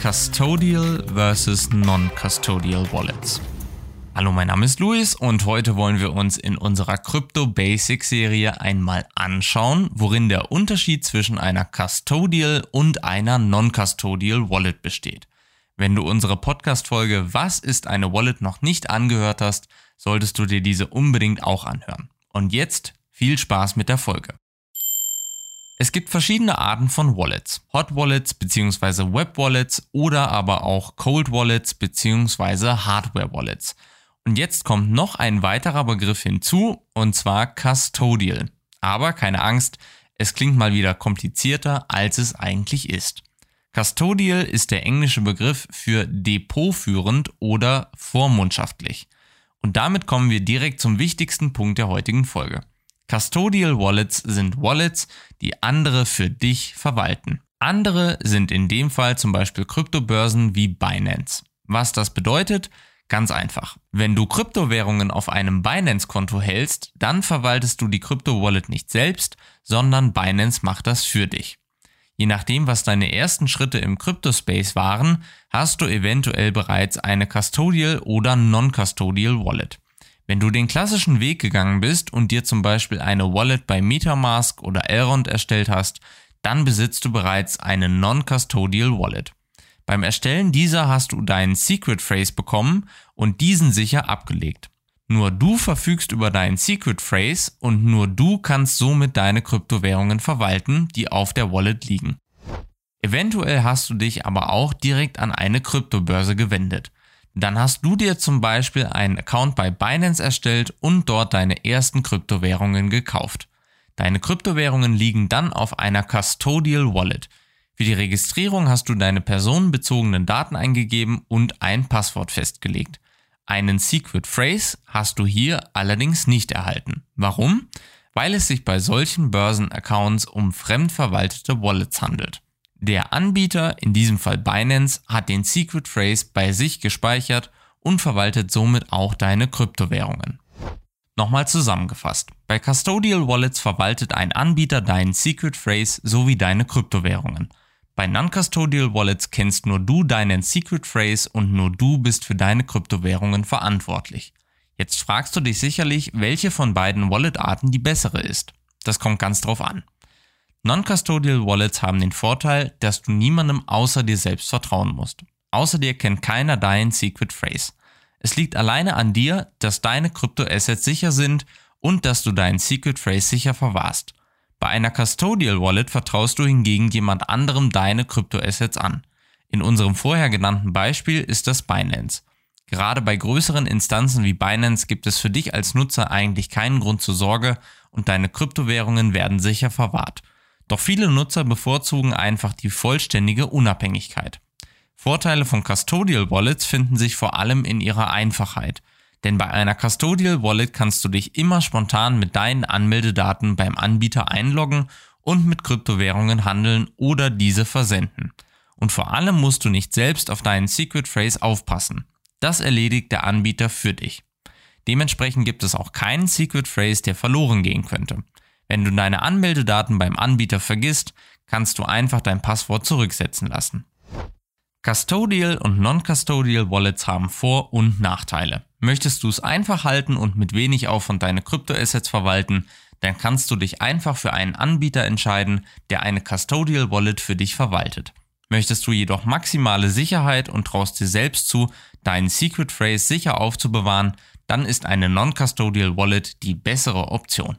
Custodial versus Non-Custodial Wallets. Hallo, mein Name ist Luis und heute wollen wir uns in unserer Crypto Basics Serie einmal anschauen, worin der Unterschied zwischen einer Custodial und einer Non-Custodial Wallet besteht. Wenn du unsere Podcast-Folge Was ist eine Wallet noch nicht angehört hast, solltest du dir diese unbedingt auch anhören. Und jetzt viel Spaß mit der Folge. Es gibt verschiedene Arten von Wallets. Hot Wallets bzw. Web Wallets oder aber auch Cold Wallets bzw. Hardware Wallets. Und jetzt kommt noch ein weiterer Begriff hinzu, und zwar Custodial. Aber keine Angst, es klingt mal wieder komplizierter, als es eigentlich ist. Custodial ist der englische Begriff für depotführend oder vormundschaftlich. Und damit kommen wir direkt zum wichtigsten Punkt der heutigen Folge. Custodial Wallets sind Wallets, die andere für dich verwalten. Andere sind in dem Fall zum Beispiel Kryptobörsen wie Binance. Was das bedeutet? Ganz einfach. Wenn du Kryptowährungen auf einem Binance-Konto hältst, dann verwaltest du die Krypto-Wallet nicht selbst, sondern Binance macht das für dich. Je nachdem, was deine ersten Schritte im Crypto-Space waren, hast du eventuell bereits eine Custodial oder Non-Custodial Wallet. Wenn du den klassischen Weg gegangen bist und dir zum Beispiel eine Wallet bei Metamask oder Elrond erstellt hast, dann besitzt du bereits eine Non-Custodial Wallet. Beim Erstellen dieser hast du deinen Secret Phrase bekommen und diesen sicher abgelegt. Nur du verfügst über deinen Secret Phrase und nur du kannst somit deine Kryptowährungen verwalten, die auf der Wallet liegen. Eventuell hast du dich aber auch direkt an eine Kryptobörse gewendet. Dann hast du dir zum Beispiel einen Account bei Binance erstellt und dort deine ersten Kryptowährungen gekauft. Deine Kryptowährungen liegen dann auf einer Custodial Wallet. Für die Registrierung hast du deine personenbezogenen Daten eingegeben und ein Passwort festgelegt. Einen Secret Phrase hast du hier allerdings nicht erhalten. Warum? Weil es sich bei solchen Börsenaccounts um fremdverwaltete Wallets handelt. Der Anbieter, in diesem Fall Binance, hat den Secret Phrase bei sich gespeichert und verwaltet somit auch deine Kryptowährungen. Nochmal zusammengefasst. Bei Custodial Wallets verwaltet ein Anbieter deinen Secret Phrase sowie deine Kryptowährungen. Bei Non-Custodial Wallets kennst nur du deinen Secret Phrase und nur du bist für deine Kryptowährungen verantwortlich. Jetzt fragst du dich sicherlich, welche von beiden Wallet-Arten die bessere ist. Das kommt ganz drauf an. Non-Custodial Wallets haben den Vorteil, dass du niemandem außer dir selbst vertrauen musst. Außer dir kennt keiner deinen Secret Phrase. Es liegt alleine an dir, dass deine Kryptoassets sicher sind und dass du deinen Secret Phrase sicher verwahrst. Bei einer Custodial Wallet vertraust du hingegen jemand anderem deine Kryptoassets an. In unserem vorher genannten Beispiel ist das Binance. Gerade bei größeren Instanzen wie Binance gibt es für dich als Nutzer eigentlich keinen Grund zur Sorge und deine Kryptowährungen werden sicher verwahrt. Doch viele Nutzer bevorzugen einfach die vollständige Unabhängigkeit. Vorteile von Custodial Wallets finden sich vor allem in ihrer Einfachheit. Denn bei einer Custodial Wallet kannst du dich immer spontan mit deinen Anmeldedaten beim Anbieter einloggen und mit Kryptowährungen handeln oder diese versenden. Und vor allem musst du nicht selbst auf deinen Secret Phrase aufpassen. Das erledigt der Anbieter für dich. Dementsprechend gibt es auch keinen Secret Phrase, der verloren gehen könnte. Wenn du deine Anmeldedaten beim Anbieter vergisst, kannst du einfach dein Passwort zurücksetzen lassen. Custodial und Non-Custodial Wallets haben Vor- und Nachteile. Möchtest du es einfach halten und mit wenig Aufwand deine Kryptoassets verwalten, dann kannst du dich einfach für einen Anbieter entscheiden, der eine Custodial Wallet für dich verwaltet. Möchtest du jedoch maximale Sicherheit und traust dir selbst zu, deinen Secret Phrase sicher aufzubewahren, dann ist eine Non-Custodial Wallet die bessere Option.